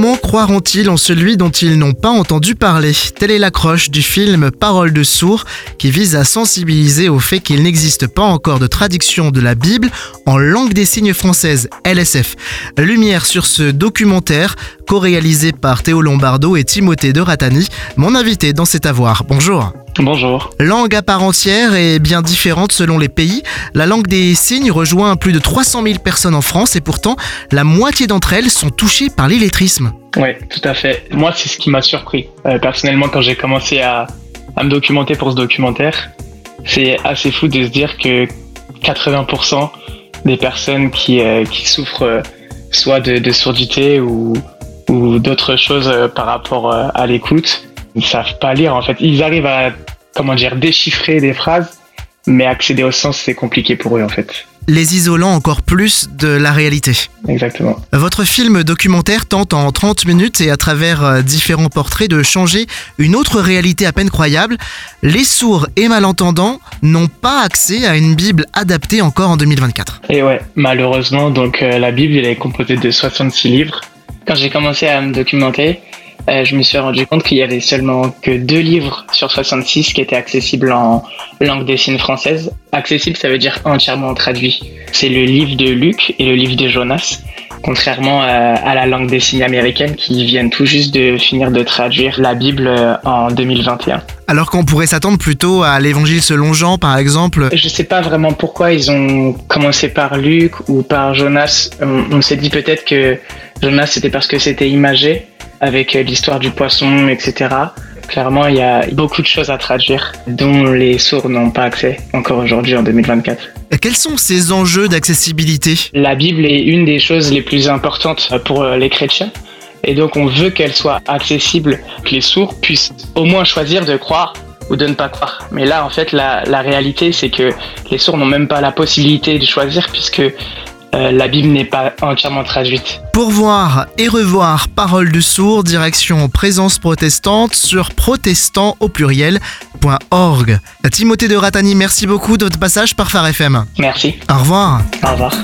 Comment croiront-ils en celui dont ils n'ont pas entendu parler? Telle est l'accroche du film Parole de sourds qui vise à sensibiliser au fait qu'il n'existe pas encore de traduction de la Bible en langue des signes française, LSF. Lumière sur ce documentaire co-réalisé par Théo Lombardo et Timothée de Ratani, mon invité dans cet avoir. Bonjour. Bonjour. Langue à part entière et bien différente selon les pays, la langue des signes rejoint plus de 300 000 personnes en France et pourtant la moitié d'entre elles sont touchées par l'illettrisme. Oui, tout à fait. Moi, c'est ce qui m'a surpris. Euh, personnellement, quand j'ai commencé à, me documenter pour ce documentaire, c'est assez fou de se dire que 80% des personnes qui, euh, souffrent euh, soit de, surdité ou, ou d'autres choses par rapport à l'écoute, ils savent pas lire en fait. Ils arrivent à comment dire déchiffrer des phrases, mais accéder au sens c'est compliqué pour eux en fait. Les isolant encore plus de la réalité. Exactement. Votre film documentaire tente en 30 minutes et à travers euh, différents portraits de changer une autre réalité à peine croyable. Les sourds et malentendants n'ont pas accès à une Bible adaptée encore en 2024. Et ouais, malheureusement, donc euh, la Bible elle est composée de 66 livres. Quand j'ai commencé à me documenter, euh, je me suis rendu compte qu'il y avait seulement que deux livres sur 66 qui étaient accessibles en langue des signes française. Accessible, ça veut dire entièrement traduit. C'est le livre de Luc et le livre de Jonas, contrairement à, la langue des signes américaine qui viennent tout juste de finir de traduire la Bible euh, en 2021. Alors qu'on pourrait s'attendre plutôt à l'évangile selon Jean, par exemple. Je sais pas vraiment pourquoi ils ont commencé par Luc ou par Jonas. On, on s'est dit peut-être que Jonas c'était parce que c'était imagé avec euh, l'histoire du poisson, etc. Clairement, il y a beaucoup de choses à traduire dont les sourds n'ont pas accès encore aujourd'hui en 2024. quels sont ces enjeux d'accessibilité? La Bible est une des choses les plus importantes pour euh, les chrétiens. Et donc on veut qu'elle soit accessible, que les sourds puissent au moins choisir de croire ou de ne pas croire. Mais là, en fait, la, la réalité, c'est que les sourds n'ont même pas la possibilité de choisir puisque euh, la Bible n'est pas entièrement traduite. Pour voir et revoir Parole du sourd, direction Présence protestante sur protestant au pluriel.org. Timothée de Ratani, merci beaucoup de votre passage par Phare FM. Merci. Au revoir. Au revoir.